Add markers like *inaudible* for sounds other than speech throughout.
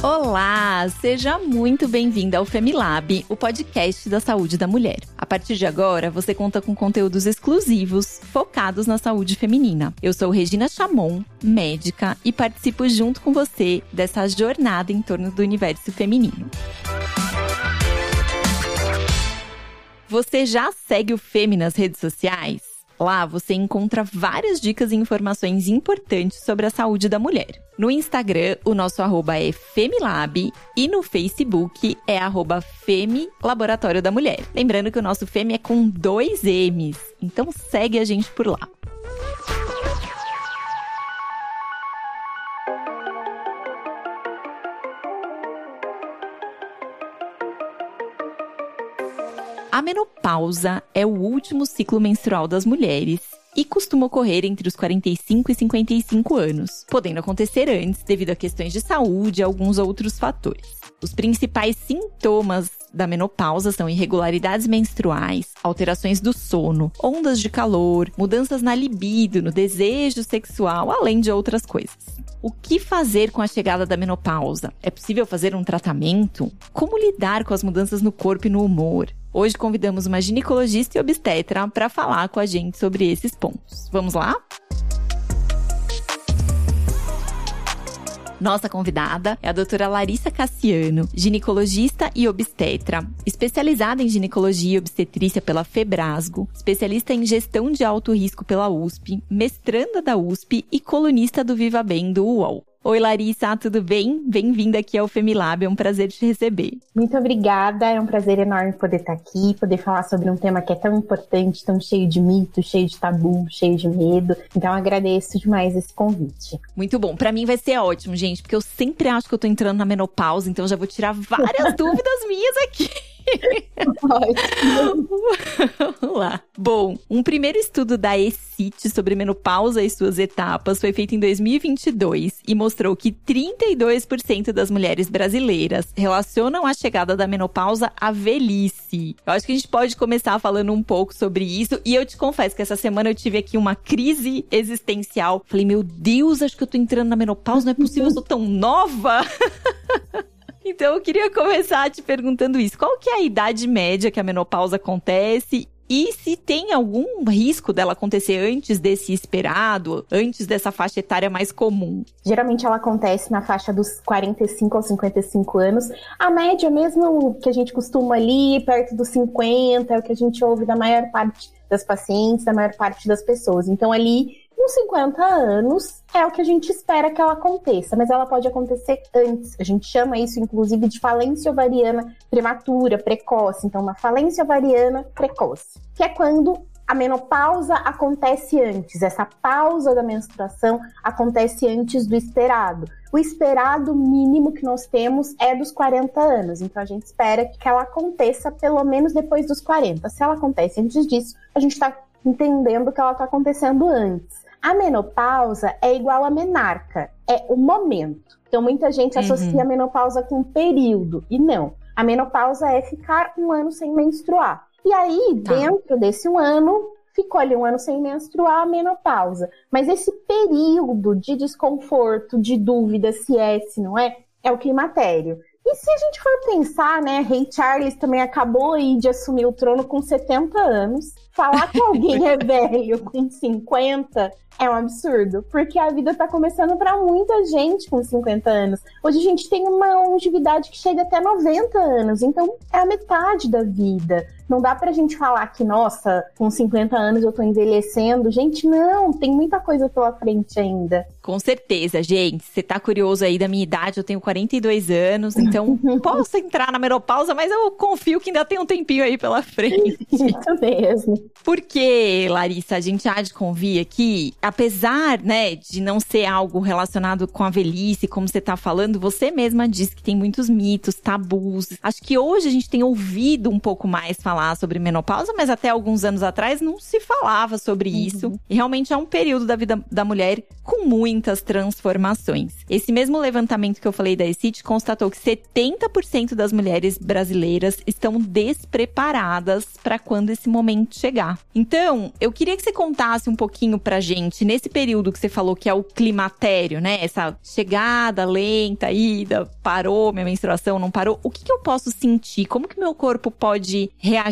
Olá, seja muito bem-vinda ao Femilab, o podcast da saúde da mulher. A partir de agora, você conta com conteúdos exclusivos focados na saúde feminina. Eu sou Regina Chamon, médica, e participo junto com você dessa jornada em torno do universo feminino. Você já segue o Femi nas redes sociais? Lá você encontra várias dicas e informações importantes sobre a saúde da mulher. No Instagram, o nosso arroba é Femilab e no Facebook é arroba Femi Laboratório da Mulher. Lembrando que o nosso Femi é com dois M's, então segue a gente por lá. Menopausa é o último ciclo menstrual das mulheres e costuma ocorrer entre os 45 e 55 anos, podendo acontecer antes devido a questões de saúde e alguns outros fatores. Os principais sintomas da menopausa são irregularidades menstruais, alterações do sono, ondas de calor, mudanças na libido, no desejo sexual, além de outras coisas. O que fazer com a chegada da menopausa? É possível fazer um tratamento? Como lidar com as mudanças no corpo e no humor? Hoje convidamos uma ginecologista e obstetra para falar com a gente sobre esses pontos. Vamos lá? Nossa convidada é a doutora Larissa Cassiano, ginecologista e obstetra, especializada em ginecologia e obstetrícia pela Febrasgo, especialista em gestão de alto risco pela USP, mestranda da USP e colunista do Viva Bem do UOL. Oi, Larissa, tudo bem? Bem-vinda aqui ao Femilab, é um prazer te receber. Muito obrigada, é um prazer enorme poder estar aqui, poder falar sobre um tema que é tão importante, tão cheio de mitos, cheio de tabu, cheio de medo. Então, agradeço demais esse convite. Muito bom, para mim vai ser ótimo, gente, porque eu sempre acho que eu tô entrando na menopausa, então já vou tirar várias *laughs* dúvidas minhas aqui. *laughs* Vamos lá. Bom, um primeiro estudo da ECIT sobre menopausa e suas etapas foi feito em 2022 e mostrou que 32% das mulheres brasileiras relacionam a chegada da menopausa à velhice. Eu acho que a gente pode começar falando um pouco sobre isso e eu te confesso que essa semana eu tive aqui uma crise existencial. Falei, meu Deus, acho que eu tô entrando na menopausa, não é possível, eu sou tão nova. *laughs* Então eu queria começar te perguntando isso. Qual que é a idade média que a menopausa acontece e se tem algum risco dela acontecer antes desse esperado, antes dessa faixa etária mais comum? Geralmente ela acontece na faixa dos 45 aos 55 anos. A média, mesmo que a gente costuma ali, perto dos 50, é o que a gente ouve da maior parte das pacientes, da maior parte das pessoas. Então, ali com 50 anos é o que a gente espera que ela aconteça, mas ela pode acontecer antes. A gente chama isso, inclusive, de falência ovariana prematura, precoce. Então, uma falência ovariana precoce, que é quando a menopausa acontece antes, essa pausa da menstruação acontece antes do esperado. O esperado mínimo que nós temos é dos 40 anos, então a gente espera que ela aconteça pelo menos depois dos 40. Se ela acontece antes disso, a gente está entendendo que ela está acontecendo antes. A menopausa é igual a menarca, é o momento. Então, muita gente uhum. associa a menopausa com período, e não. A menopausa é ficar um ano sem menstruar. E aí, tá. dentro desse um ano, ficou ali um ano sem menstruar, a menopausa. Mas esse período de desconforto, de dúvida se é, se não é, é o climatério. E se a gente for pensar, né, Rei Charles também acabou aí de assumir o trono com 70 anos. Falar que alguém é velho com 50 é um absurdo, porque a vida tá começando para muita gente com 50 anos. Hoje a gente tem uma longevidade que chega até 90 anos, então é a metade da vida. Não dá pra gente falar que, nossa, com 50 anos eu tô envelhecendo. Gente, não, tem muita coisa pela frente ainda. Com certeza, gente. Você tá curioso aí da minha idade, eu tenho 42 anos, então *laughs* posso entrar na menopausa, mas eu confio que ainda tem um tempinho aí pela frente. *laughs* Isso mesmo. Porque, Larissa, a gente há de convir aqui, apesar, né, de não ser algo relacionado com a velhice, como você tá falando, você mesma disse que tem muitos mitos, tabus. Acho que hoje a gente tem ouvido um pouco mais falar falar sobre menopausa, mas até alguns anos atrás não se falava sobre uhum. isso. E realmente é um período da vida da mulher com muitas transformações. Esse mesmo levantamento que eu falei da ECIT constatou que 70% das mulheres brasileiras estão despreparadas para quando esse momento chegar. Então, eu queria que você contasse um pouquinho pra gente, nesse período que você falou que é o climatério, né? Essa chegada lenta, ida, parou minha menstruação, não parou. O que, que eu posso sentir? Como que meu corpo pode reagir?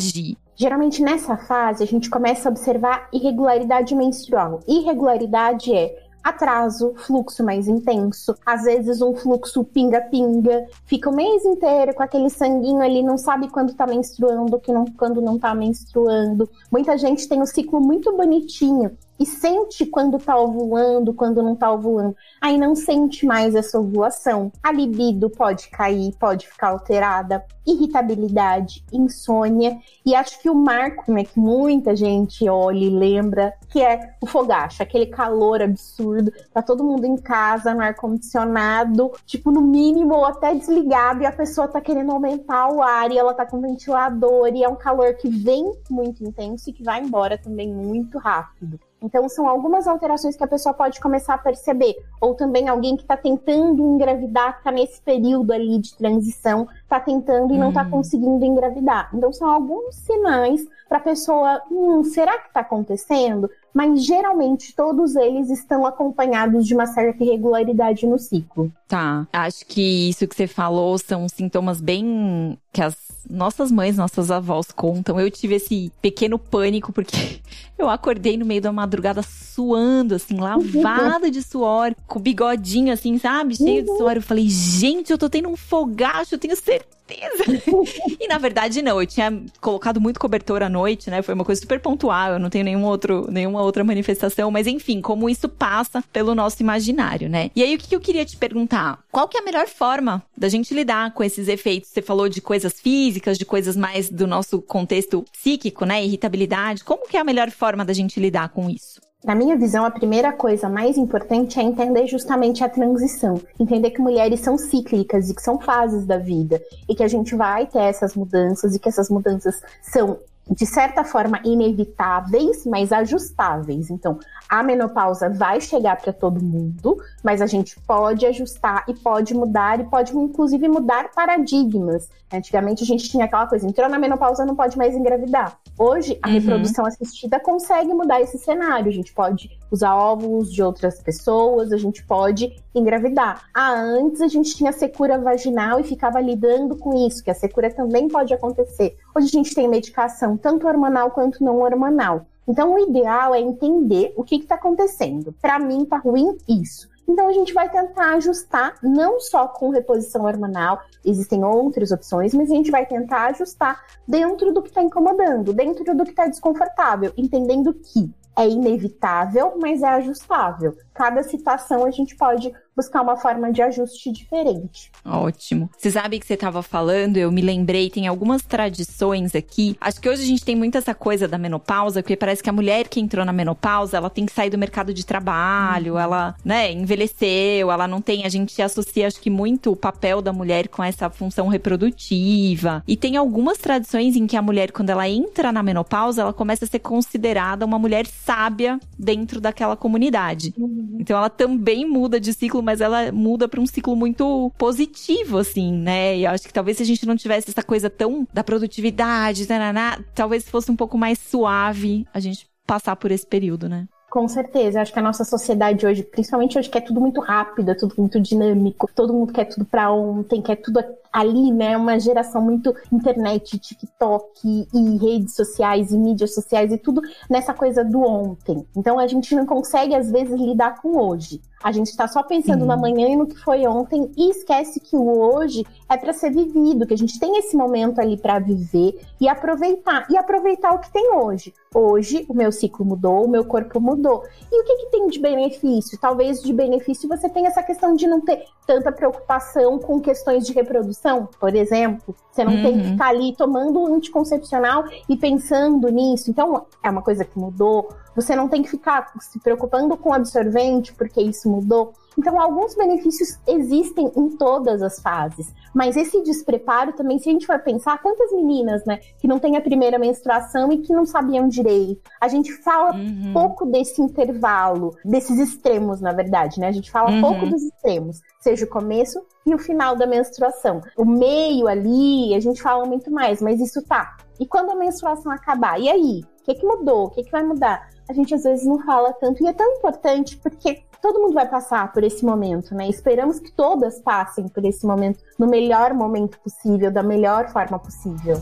Geralmente nessa fase a gente começa a observar irregularidade menstrual. Irregularidade é atraso, fluxo mais intenso, às vezes um fluxo pinga-pinga, fica o mês inteiro com aquele sanguinho ali, não sabe quando tá menstruando, que não, quando não tá menstruando. Muita gente tem um ciclo muito bonitinho, e sente quando tá ovulando, quando não tá ovulando. Aí não sente mais essa ovulação. A libido pode cair, pode ficar alterada, irritabilidade, insônia. E acho que o marco, né, que muita gente olha e lembra, que é o fogacho, aquele calor absurdo, tá todo mundo em casa, no ar-condicionado, tipo, no mínimo, ou até desligado, e a pessoa tá querendo aumentar o ar, e ela tá com ventilador, e é um calor que vem muito intenso e que vai embora também muito rápido. Então, são algumas alterações que a pessoa pode começar a perceber. Ou também alguém que está tentando engravidar, que está nesse período ali de transição, está tentando e não está hum. conseguindo engravidar. Então, são alguns sinais para a pessoa, hum, será que está acontecendo? Mas geralmente todos eles estão acompanhados de uma certa irregularidade no ciclo. Tá. Acho que isso que você falou são sintomas bem que as nossas mães, nossas avós contam. Eu tive esse pequeno pânico porque *laughs* eu acordei no meio da madrugada suando, assim, lavada de suor, com bigodinho, assim, sabe? Cheio de suor. Eu falei, gente, eu tô tendo um fogacho, eu tenho certeza. *laughs* e na verdade, não. Eu tinha colocado muito cobertor à noite, né? Foi uma coisa super pontual. Eu não tenho nenhum outro, nenhuma outra manifestação. Mas enfim, como isso passa pelo nosso imaginário, né? E aí, o que eu queria te perguntar? Qual que é a melhor forma da gente lidar com esses efeitos? Você falou de coisas físicas, de coisas mais do nosso contexto psíquico, né? Irritabilidade. Como que é a melhor forma da gente lidar com isso? Na minha visão, a primeira coisa mais importante é entender justamente a transição. Entender que mulheres são cíclicas e que são fases da vida. E que a gente vai ter essas mudanças e que essas mudanças são de certa forma inevitáveis, mas ajustáveis. Então, a menopausa vai chegar para todo mundo, mas a gente pode ajustar e pode mudar e pode inclusive mudar paradigmas. Antigamente a gente tinha aquela coisa, entrou na menopausa não pode mais engravidar. Hoje a uhum. reprodução assistida consegue mudar esse cenário. A gente pode usar óvulos de outras pessoas, a gente pode engravidar. Ah, antes a gente tinha secura vaginal e ficava lidando com isso, que a secura também pode acontecer. Hoje a gente tem medicação tanto hormonal quanto não hormonal. Então, o ideal é entender o que está acontecendo. Para mim, tá ruim isso. Então, a gente vai tentar ajustar, não só com reposição hormonal, existem outras opções, mas a gente vai tentar ajustar dentro do que está incomodando, dentro do que está desconfortável, entendendo que é inevitável, mas é ajustável. Cada situação a gente pode buscar uma forma de ajuste diferente. Ótimo. Você sabe que você estava falando, eu me lembrei, tem algumas tradições aqui. Acho que hoje a gente tem muito essa coisa da menopausa, porque parece que a mulher que entrou na menopausa, ela tem que sair do mercado de trabalho, uhum. ela, né, envelheceu, ela não tem, a gente associa acho que muito o papel da mulher com essa função reprodutiva. E tem algumas tradições em que a mulher quando ela entra na menopausa, ela começa a ser considerada uma mulher sábia dentro daquela comunidade. Uhum. Então ela também muda de ciclo mas ela muda para um ciclo muito positivo, assim, né? E eu acho que talvez se a gente não tivesse essa coisa tão da produtividade, taraná, talvez fosse um pouco mais suave a gente passar por esse período, né? Com certeza, acho que a nossa sociedade hoje, principalmente hoje, quer tudo muito rápido, é tudo muito dinâmico, todo mundo quer tudo para ontem, quer tudo ali, né? Uma geração muito internet, TikTok e redes sociais e mídias sociais e tudo nessa coisa do ontem. Então a gente não consegue, às vezes, lidar com hoje. A gente está só pensando uhum. na manhã e no que foi ontem e esquece que o hoje é para ser vivido, que a gente tem esse momento ali para viver e aproveitar. E aproveitar o que tem hoje. Hoje o meu ciclo mudou, o meu corpo mudou. E o que, que tem de benefício? Talvez de benefício você tenha essa questão de não ter tanta preocupação com questões de reprodução, por exemplo. Você não uhum. tem que ficar ali tomando um anticoncepcional e pensando nisso. Então, é uma coisa que mudou Você não tem que ficar se preocupando com o absorvente porque isso mudou. Então, alguns benefícios existem em todas as fases. Mas esse despreparo também, se a gente for pensar, quantas meninas, né, que não têm a primeira menstruação e que não sabiam direito. A gente fala uhum. pouco desse intervalo, desses extremos, na verdade, né? A gente fala uhum. pouco dos extremos, seja o começo e o final da menstruação. O meio ali, a gente fala muito mais, mas isso tá. E quando a menstruação acabar? E aí? O que, que mudou? O que, que vai mudar? A gente às vezes não fala tanto. E é tão importante porque todo mundo vai passar por esse momento, né? Esperamos que todas passem por esse momento no melhor momento possível, da melhor forma possível.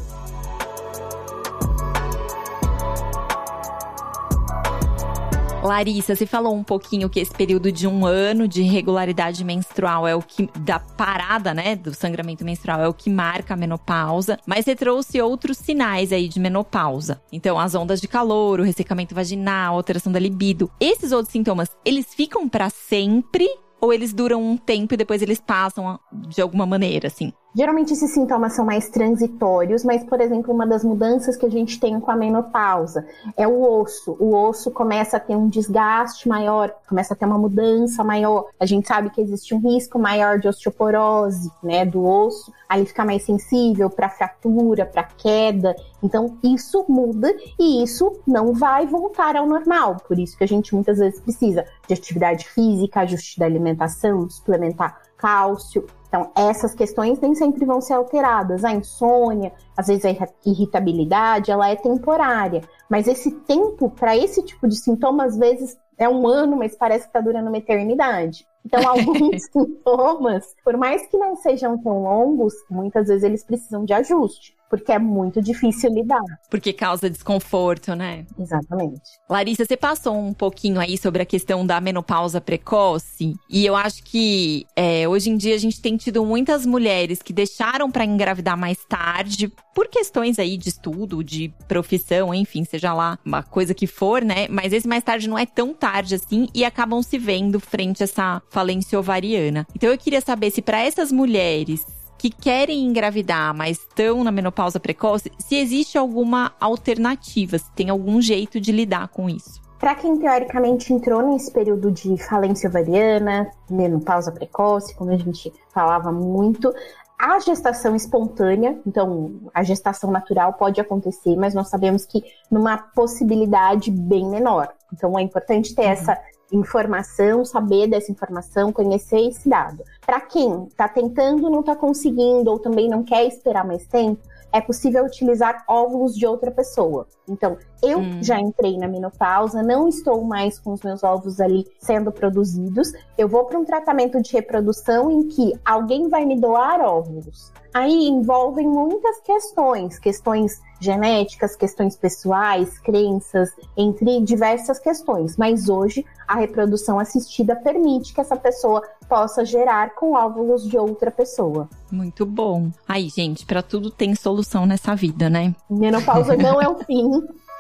Larissa, você falou um pouquinho que esse período de um ano de irregularidade menstrual é o que, da parada, né, do sangramento menstrual, é o que marca a menopausa, mas você trouxe outros sinais aí de menopausa. Então, as ondas de calor, o ressecamento vaginal, alteração da libido. Esses outros sintomas, eles ficam para sempre ou eles duram um tempo e depois eles passam de alguma maneira, assim? Geralmente esses sintomas são mais transitórios, mas, por exemplo, uma das mudanças que a gente tem com a menopausa é o osso. O osso começa a ter um desgaste maior, começa a ter uma mudança maior. A gente sabe que existe um risco maior de osteoporose, né, do osso. Aí fica mais sensível para fratura, para queda. Então, isso muda e isso não vai voltar ao normal. Por isso que a gente muitas vezes precisa de atividade física, ajuste da alimentação, suplementar cálcio. Então, essas questões nem sempre vão ser alteradas. A insônia, às vezes a irritabilidade, ela é temporária. Mas esse tempo para esse tipo de sintoma, às vezes, é um ano, mas parece que está durando uma eternidade. Então, *laughs* alguns sintomas, por mais que não sejam tão longos, muitas vezes eles precisam de ajuste porque é muito difícil lidar. Porque causa desconforto, né? Exatamente. Larissa, você passou um pouquinho aí sobre a questão da menopausa precoce, e eu acho que é, hoje em dia a gente tem tido muitas mulheres que deixaram para engravidar mais tarde, por questões aí de estudo, de profissão, enfim, seja lá uma coisa que for, né? Mas esse mais tarde não é tão tarde assim e acabam se vendo frente a essa falência ovariana. Então eu queria saber se para essas mulheres que querem engravidar, mas estão na menopausa precoce, se existe alguma alternativa, se tem algum jeito de lidar com isso. Para quem teoricamente entrou nesse período de falência ovariana, menopausa precoce, como a gente falava muito, a gestação espontânea, então a gestação natural pode acontecer, mas nós sabemos que numa possibilidade bem menor. Então é importante ter uhum. essa informação, saber dessa informação, conhecer esse dado. Para quem está tentando, não está conseguindo ou também não quer esperar mais tempo, é possível utilizar óvulos de outra pessoa. Então, eu hum. já entrei na menopausa, não estou mais com os meus óvulos ali sendo produzidos. Eu vou para um tratamento de reprodução em que alguém vai me doar óvulos. Aí envolvem muitas questões, questões genéticas, questões pessoais, crenças, entre diversas questões. Mas hoje a reprodução assistida permite que essa pessoa possa gerar com óvulos de outra pessoa. Muito bom. Aí, gente, para tudo tem solução nessa vida, né? Menopausa não é o fim.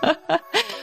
*laughs*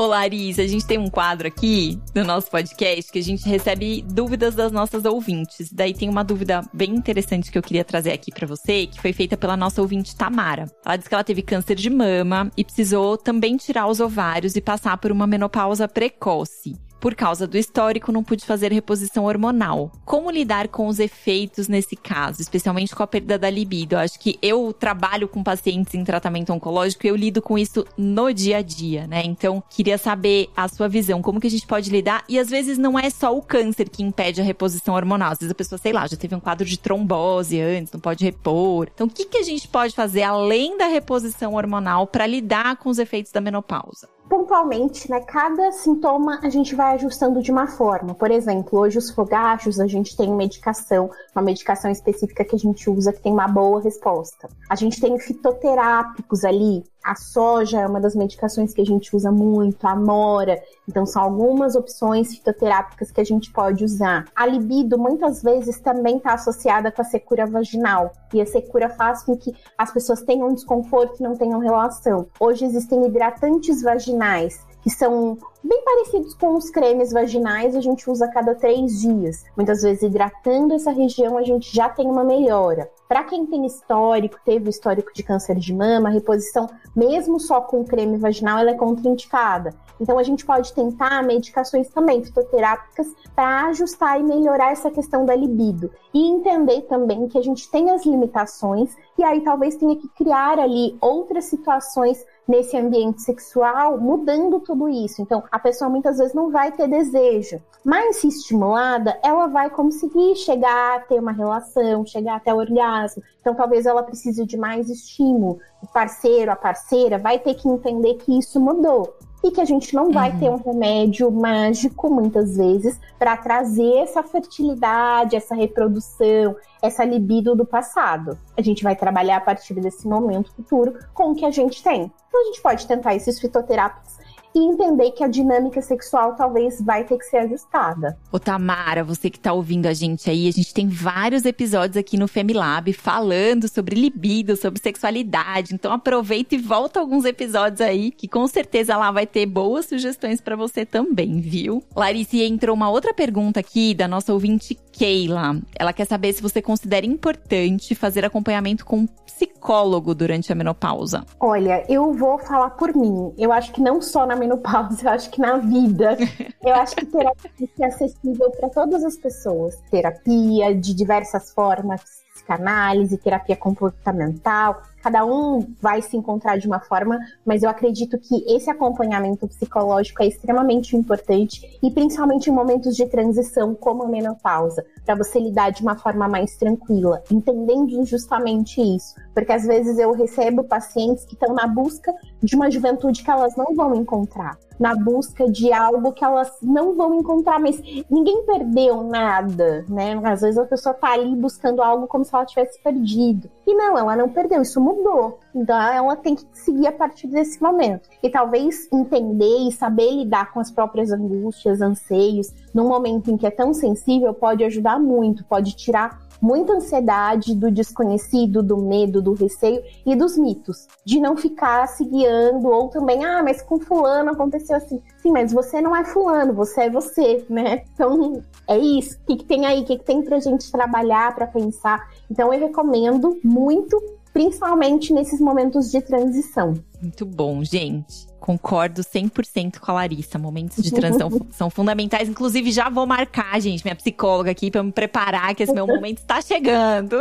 Ô Larissa, a gente tem um quadro aqui no nosso podcast que a gente recebe dúvidas das nossas ouvintes. Daí tem uma dúvida bem interessante que eu queria trazer aqui para você, que foi feita pela nossa ouvinte Tamara. Ela disse que ela teve câncer de mama e precisou também tirar os ovários e passar por uma menopausa precoce. Por causa do histórico, não pude fazer reposição hormonal. Como lidar com os efeitos nesse caso, especialmente com a perda da libido? Eu acho que eu trabalho com pacientes em tratamento oncológico e eu lido com isso no dia a dia, né? Então, queria saber a sua visão, como que a gente pode lidar? E às vezes não é só o câncer que impede a reposição hormonal. Às vezes a pessoa, sei lá, já teve um quadro de trombose antes, não pode repor. Então, o que, que a gente pode fazer além da reposição hormonal para lidar com os efeitos da menopausa? Pontualmente, né, cada sintoma a gente vai ajustando de uma forma. Por exemplo, hoje os fogachos, a gente tem medicação, uma medicação específica que a gente usa que tem uma boa resposta. A gente tem fitoterápicos ali, a soja é uma das medicações que a gente usa muito, a mora. Então, são algumas opções fitoterápicas que a gente pode usar. A libido, muitas vezes, também está associada com a secura vaginal. E a secura faz com que as pessoas tenham desconforto e não tenham relação. Hoje existem hidratantes vaginais que são bem parecidos com os cremes vaginais, a gente usa a cada três dias. Muitas vezes, hidratando essa região, a gente já tem uma melhora. Para quem tem histórico, teve histórico de câncer de mama, a reposição, mesmo só com creme vaginal, ela é contraindicada. Então, a gente pode tentar medicações também fitoterápicas para ajustar e melhorar essa questão da libido. E entender também que a gente tem as limitações e aí talvez tenha que criar ali outras situações nesse ambiente sexual, mudando tudo isso. Então, a pessoa muitas vezes não vai ter desejo, mas se estimulada, ela vai conseguir chegar a ter uma relação, chegar até o orgasmo. Então, talvez ela precise de mais estímulo. O parceiro, a parceira, vai ter que entender que isso mudou e que a gente não vai uhum. ter um remédio mágico muitas vezes para trazer essa fertilidade, essa reprodução, essa libido do passado. A gente vai trabalhar a partir desse momento futuro com o que a gente tem. Então a gente pode tentar esses fitoterápicos e entender que a dinâmica sexual talvez vai ter que ser ajustada. Ô Tamara, você que tá ouvindo a gente aí, a gente tem vários episódios aqui no Femilab falando sobre libido, sobre sexualidade. Então aproveita e volta alguns episódios aí, que com certeza lá vai ter boas sugestões para você também, viu? Larissa, entrou uma outra pergunta aqui da nossa ouvinte Keila. Ela quer saber se você considera importante fazer acompanhamento com um psicólogo durante a menopausa. Olha, eu vou falar por mim. Eu acho que não só na menopausa, eu acho que na vida. *laughs* Eu acho que terapia é acessível para todas as pessoas. Terapia de diversas formas, psicanálise, terapia comportamental, cada um vai se encontrar de uma forma, mas eu acredito que esse acompanhamento psicológico é extremamente importante e principalmente em momentos de transição, como a menopausa, para você lidar de uma forma mais tranquila, entendendo justamente isso, porque às vezes eu recebo pacientes que estão na busca de uma juventude que elas não vão encontrar, na busca de algo que elas não vão encontrar, mas ninguém perdeu nada, né? Às vezes a pessoa tá ali buscando algo como se ela tivesse perdido. E não, ela não perdeu, isso mudou. Então ela tem que seguir a partir desse momento. E talvez entender e saber lidar com as próprias angústias, anseios, num momento em que é tão sensível, pode ajudar muito, pode tirar muita ansiedade do desconhecido, do medo, do receio e dos mitos. De não ficar se guiando, ou também, ah, mas com fulano aconteceu assim. Sim, mas você não é fulano, você é você, né? Então, é isso. O que, que tem aí? O que, que tem pra gente trabalhar, para pensar? Então, eu recomendo muito principalmente nesses momentos de transição. Muito bom, gente. Concordo 100% com a Larissa. Momentos de transição *laughs* são fundamentais. Inclusive, já vou marcar, gente, minha psicóloga aqui para me preparar, que esse meu momento está chegando.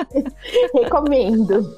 *laughs* Recomendo.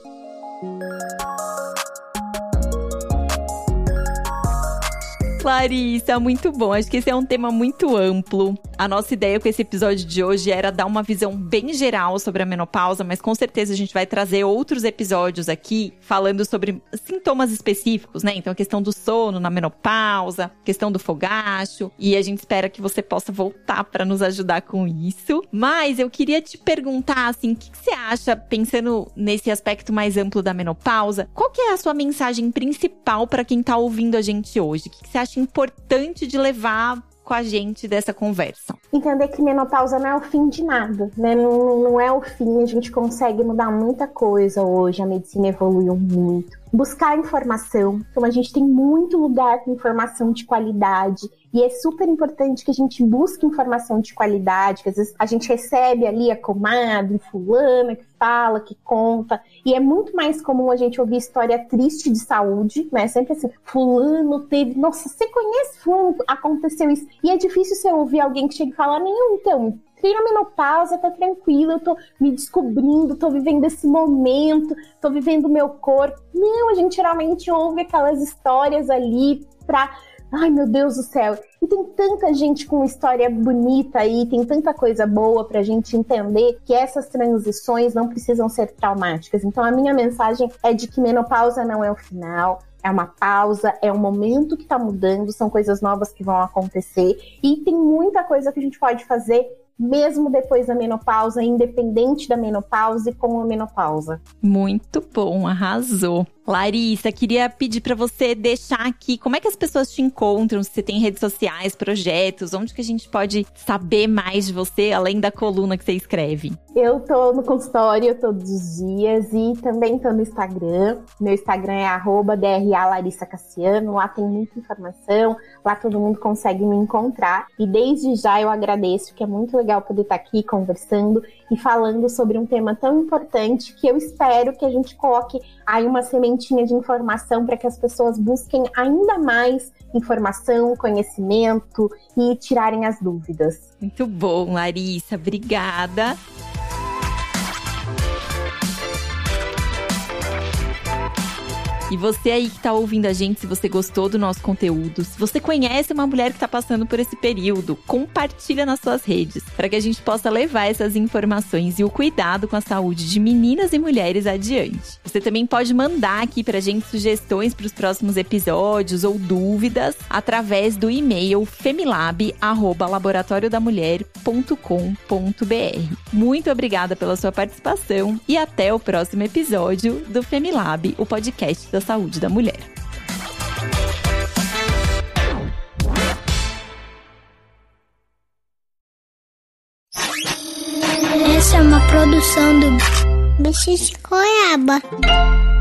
Clarissa, muito bom. Acho que esse é um tema muito amplo. A nossa ideia com esse episódio de hoje era dar uma visão bem geral sobre a menopausa, mas com certeza a gente vai trazer outros episódios aqui falando sobre sintomas específicos, né? Então, a questão do sono na menopausa, questão do fogacho, e a gente espera que você possa voltar para nos ajudar com isso. Mas eu queria te perguntar, assim, o que, você acha, pensando nesse aspecto mais amplo da menopausa, qual que é a sua mensagem principal para quem tá ouvindo a gente hoje? O que você acha importante de levar com a gente dessa conversa. Entender que menopausa não é o fim de nada, né? Não, não é o fim, a gente consegue mudar muita coisa hoje, a medicina evoluiu muito. Buscar informação, então a gente tem muito lugar com informação de qualidade, e é super importante que a gente busque informação de qualidade, que às vezes a gente recebe ali a comadre, fulana, que fala, que conta, e é muito mais comum a gente ouvir história triste de saúde, né? Sempre assim, fulano teve, nossa, você conhece fulano, aconteceu isso. E é difícil você ouvir alguém que chega e fala, nenhum, então, entrei na menopausa, tá tranquilo, eu tô me descobrindo, tô vivendo esse momento, tô vivendo o meu corpo. Não, a gente geralmente ouve aquelas histórias ali pra Ai, meu Deus do céu. E tem tanta gente com história bonita aí, tem tanta coisa boa pra gente entender que essas transições não precisam ser traumáticas. Então, a minha mensagem é de que menopausa não é o final, é uma pausa, é um momento que tá mudando, são coisas novas que vão acontecer e tem muita coisa que a gente pode fazer mesmo depois da menopausa, independente da menopausa e com a menopausa. Muito bom, arrasou. Larissa, queria pedir para você deixar aqui como é que as pessoas te encontram, se você tem redes sociais, projetos, onde que a gente pode saber mais de você, além da coluna que você escreve. Eu tô no consultório todos os dias e também tô no Instagram. Meu Instagram é arroba Cassiano, lá tem muita informação, lá todo mundo consegue me encontrar. E desde já eu agradeço, que é muito legal poder estar aqui conversando e falando sobre um tema tão importante que eu espero que a gente coloque aí uma sementinha de informação para que as pessoas busquem ainda mais informação, conhecimento e tirarem as dúvidas. Muito bom, Larissa, obrigada. E você aí que tá ouvindo a gente, se você gostou do nosso conteúdo, se você conhece uma mulher que tá passando por esse período, compartilha nas suas redes, para que a gente possa levar essas informações e o cuidado com a saúde de meninas e mulheres adiante. Você também pode mandar aqui pra gente sugestões para os próximos episódios ou dúvidas através do e-mail femilab@laboratoriodamulher.com.br. Muito obrigada pela sua participação e até o próximo episódio do Femilab, o podcast da saúde da mulher. Essa é uma produção do Bicho de Goiaba.